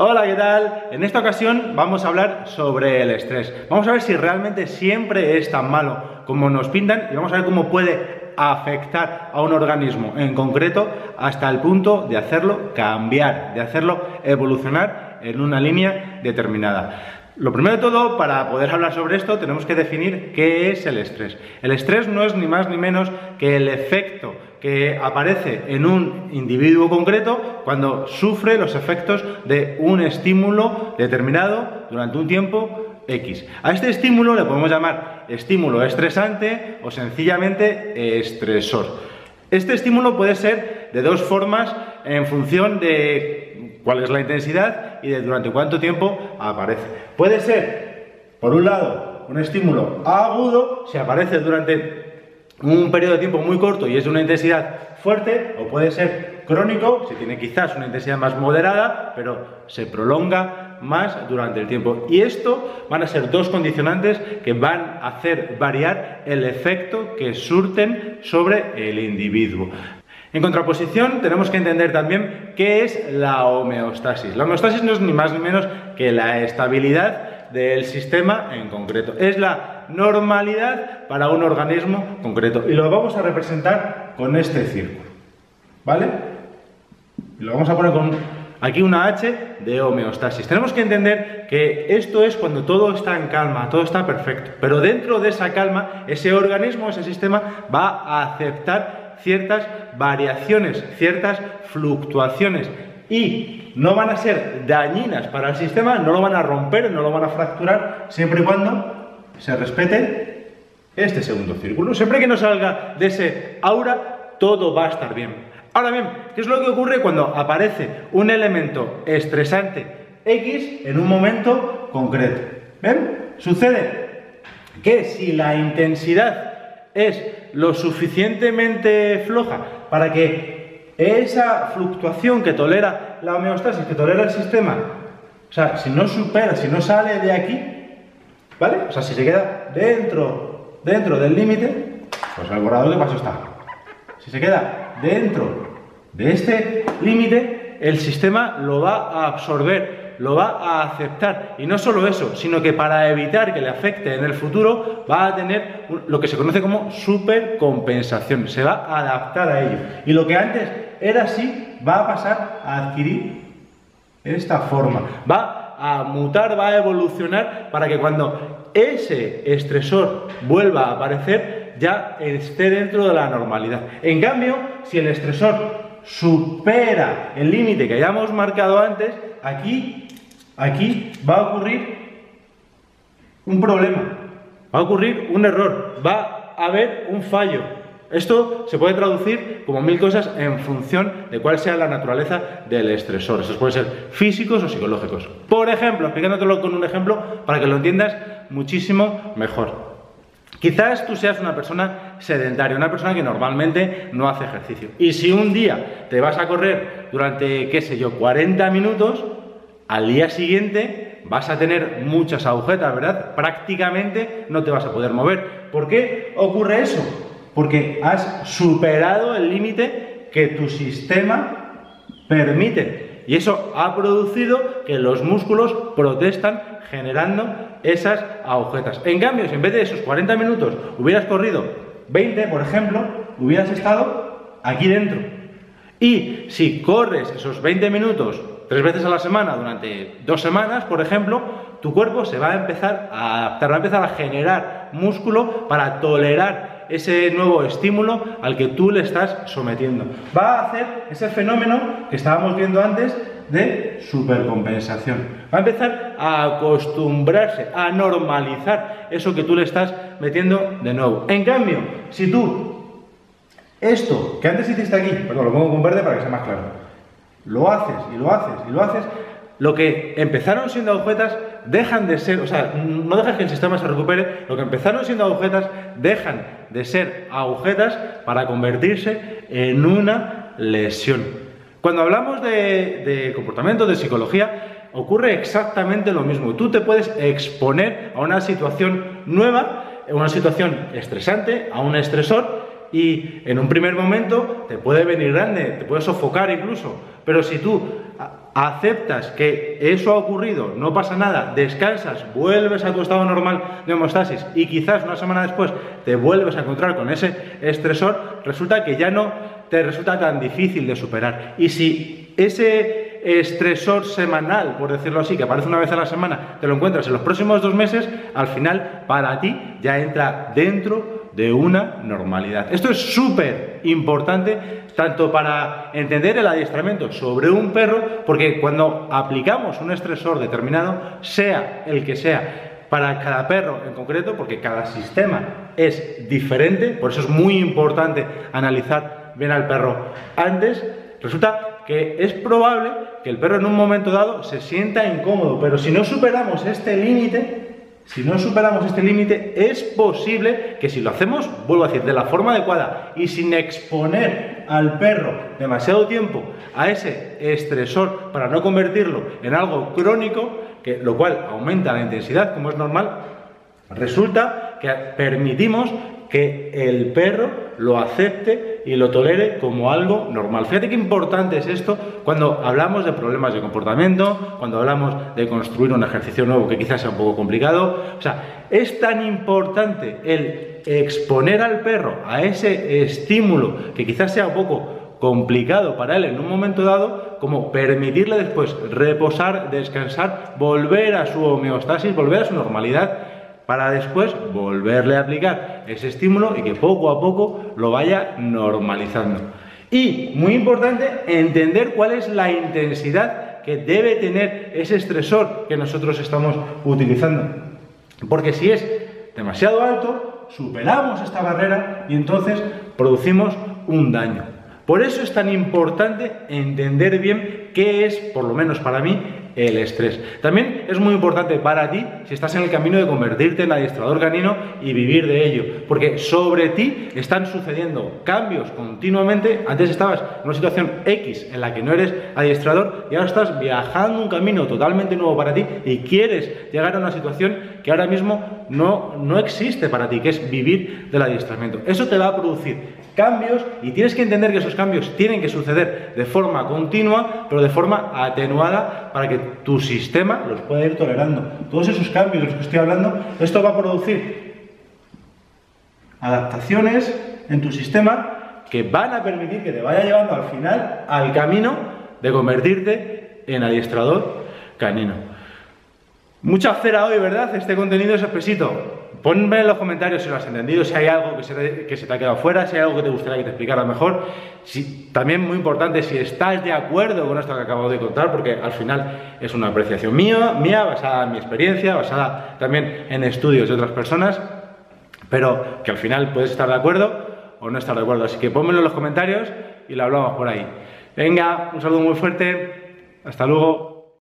Hola, ¿qué tal? En esta ocasión vamos a hablar sobre el estrés. Vamos a ver si realmente siempre es tan malo como nos pintan y vamos a ver cómo puede afectar a un organismo en concreto hasta el punto de hacerlo cambiar, de hacerlo evolucionar en una línea determinada. Lo primero de todo, para poder hablar sobre esto, tenemos que definir qué es el estrés. El estrés no es ni más ni menos que el efecto que aparece en un individuo concreto cuando sufre los efectos de un estímulo determinado durante un tiempo X. A este estímulo le podemos llamar estímulo estresante o sencillamente estresor. Este estímulo puede ser de dos formas en función de cuál es la intensidad y de durante cuánto tiempo aparece. Puede ser, por un lado, un estímulo agudo, si aparece durante un periodo de tiempo muy corto y es de una intensidad fuerte, o puede ser crónico, si tiene quizás una intensidad más moderada, pero se prolonga más durante el tiempo. Y esto van a ser dos condicionantes que van a hacer variar el efecto que surten sobre el individuo. En contraposición, tenemos que entender también qué es la homeostasis. La homeostasis no es ni más ni menos que la estabilidad del sistema en concreto. Es la normalidad para un organismo concreto. Y lo vamos a representar con este círculo. ¿Vale? Y lo vamos a poner con aquí una H de homeostasis. Tenemos que entender que esto es cuando todo está en calma, todo está perfecto. Pero dentro de esa calma, ese organismo, ese sistema va a aceptar ciertas variaciones, ciertas fluctuaciones y no van a ser dañinas para el sistema, no lo van a romper, no lo van a fracturar, siempre y cuando se respete este segundo círculo. Siempre que no salga de ese aura, todo va a estar bien. Ahora bien, ¿qué es lo que ocurre cuando aparece un elemento estresante X en un momento concreto? ¿Ven? Sucede que si la intensidad es lo suficientemente floja para que esa fluctuación que tolera la homeostasis, que tolera el sistema, o sea, si no supera, si no sale de aquí, ¿vale? O sea, si se queda dentro, dentro del límite, pues el borrador de paso está. Si se queda dentro de este límite, el sistema lo va a absorber lo va a aceptar. Y no solo eso, sino que para evitar que le afecte en el futuro, va a tener lo que se conoce como supercompensación. Se va a adaptar a ello. Y lo que antes era así, va a pasar a adquirir esta forma. Va a mutar, va a evolucionar para que cuando ese estresor vuelva a aparecer, ya esté dentro de la normalidad. En cambio, si el estresor supera el límite que hayamos marcado antes, aquí aquí va a ocurrir un problema, va a ocurrir un error, va a haber un fallo. Esto se puede traducir como mil cosas en función de cuál sea la naturaleza del estresor. Esos pueden ser físicos o psicológicos. Por ejemplo, explicándotelo con un ejemplo para que lo entiendas muchísimo mejor. Quizás tú seas una persona sedentaria, una persona que normalmente no hace ejercicio. Y si un día te vas a correr durante, qué sé yo, 40 minutos, al día siguiente vas a tener muchas agujetas, ¿verdad? Prácticamente no te vas a poder mover. ¿Por qué ocurre eso? Porque has superado el límite que tu sistema permite. Y eso ha producido que los músculos protestan generando esas agujetas. En cambio, si en vez de esos 40 minutos hubieras corrido 20, por ejemplo, hubieras estado aquí dentro. Y si corres esos 20 minutos tres veces a la semana durante dos semanas, por ejemplo, tu cuerpo se va a empezar a adaptar, va a empezar a generar músculo para tolerar ese nuevo estímulo al que tú le estás sometiendo. Va a hacer ese fenómeno que estábamos viendo antes de supercompensación. Va a empezar a acostumbrarse, a normalizar eso que tú le estás metiendo de nuevo. En cambio, si tú esto que antes hiciste aquí, perdón, lo pongo con verde para que sea más claro, lo haces y lo haces y lo haces, lo que empezaron siendo agujetas dejan de ser, o sea, no dejas que el sistema se recupere, lo que empezaron siendo agujetas dejan de ser agujetas para convertirse en una lesión. Cuando hablamos de, de comportamiento, de psicología, ocurre exactamente lo mismo. Tú te puedes exponer a una situación nueva, a una situación estresante, a un estresor, y en un primer momento te puede venir grande, te puede sofocar incluso, pero si tú aceptas que eso ha ocurrido, no pasa nada, descansas, vuelves a tu estado normal de homeostasis y quizás una semana después te vuelves a encontrar con ese estresor, resulta que ya no te resulta tan difícil de superar. Y si ese estresor semanal, por decirlo así, que aparece una vez a la semana, te lo encuentras en los próximos dos meses, al final para ti ya entra dentro de una normalidad. Esto es súper importante tanto para entender el adiestramiento sobre un perro, porque cuando aplicamos un estresor determinado, sea el que sea, para cada perro en concreto, porque cada sistema es diferente, por eso es muy importante analizar bien al perro antes, resulta que es probable que el perro en un momento dado se sienta incómodo, pero si no superamos este límite, si no superamos este límite, es posible que si lo hacemos, vuelvo a decir, de la forma adecuada y sin exponer al perro demasiado tiempo a ese estresor para no convertirlo en algo crónico, que, lo cual aumenta la intensidad, como es normal, resulta que permitimos que el perro lo acepte y lo tolere como algo normal. Fíjate qué importante es esto cuando hablamos de problemas de comportamiento, cuando hablamos de construir un ejercicio nuevo que quizás sea un poco complicado. O sea, es tan importante el exponer al perro a ese estímulo que quizás sea un poco complicado para él en un momento dado, como permitirle después reposar, descansar, volver a su homeostasis, volver a su normalidad para después volverle a aplicar ese estímulo y que poco a poco lo vaya normalizando. Y, muy importante, entender cuál es la intensidad que debe tener ese estresor que nosotros estamos utilizando. Porque si es demasiado alto, superamos esta barrera y entonces producimos un daño. Por eso es tan importante entender bien qué es, por lo menos para mí, el estrés. También es muy importante para ti si estás en el camino de convertirte en adiestrador canino y vivir de ello, porque sobre ti están sucediendo cambios continuamente. Antes estabas en una situación X en la que no eres adiestrador y ahora estás viajando un camino totalmente nuevo para ti y quieres llegar a una situación que ahora mismo no, existe para ti, que es vivir del adiestramiento. Eso te va a producir cambios y tienes que entender que esos cambios tienen que suceder de forma continua, pero de forma atenuada para que tu sistema los pueda ir tolerando. Todos esos cambios de los que estoy hablando, esto va a producir adaptaciones en tu sistema que van a permitir que te vaya llevando al final al camino de convertirte en adiestrador canino. Mucha cera hoy, ¿verdad? Este contenido es espesito. Ponme en los comentarios si lo has entendido, si hay algo que se, te, que ha quedado fuera, si hay algo que te gustaría que te explicara mejor. Si, también muy importante, si estás de acuerdo con esto que acabo de contar, porque al final es una apreciación mía, mía, basada en mi experiencia, basada también en estudios de otras personas, pero que al final puedes estar de acuerdo o no estar de acuerdo. Así que pónmelo en los comentarios y lo hablamos por ahí. Venga, un saludo muy fuerte, hasta luego.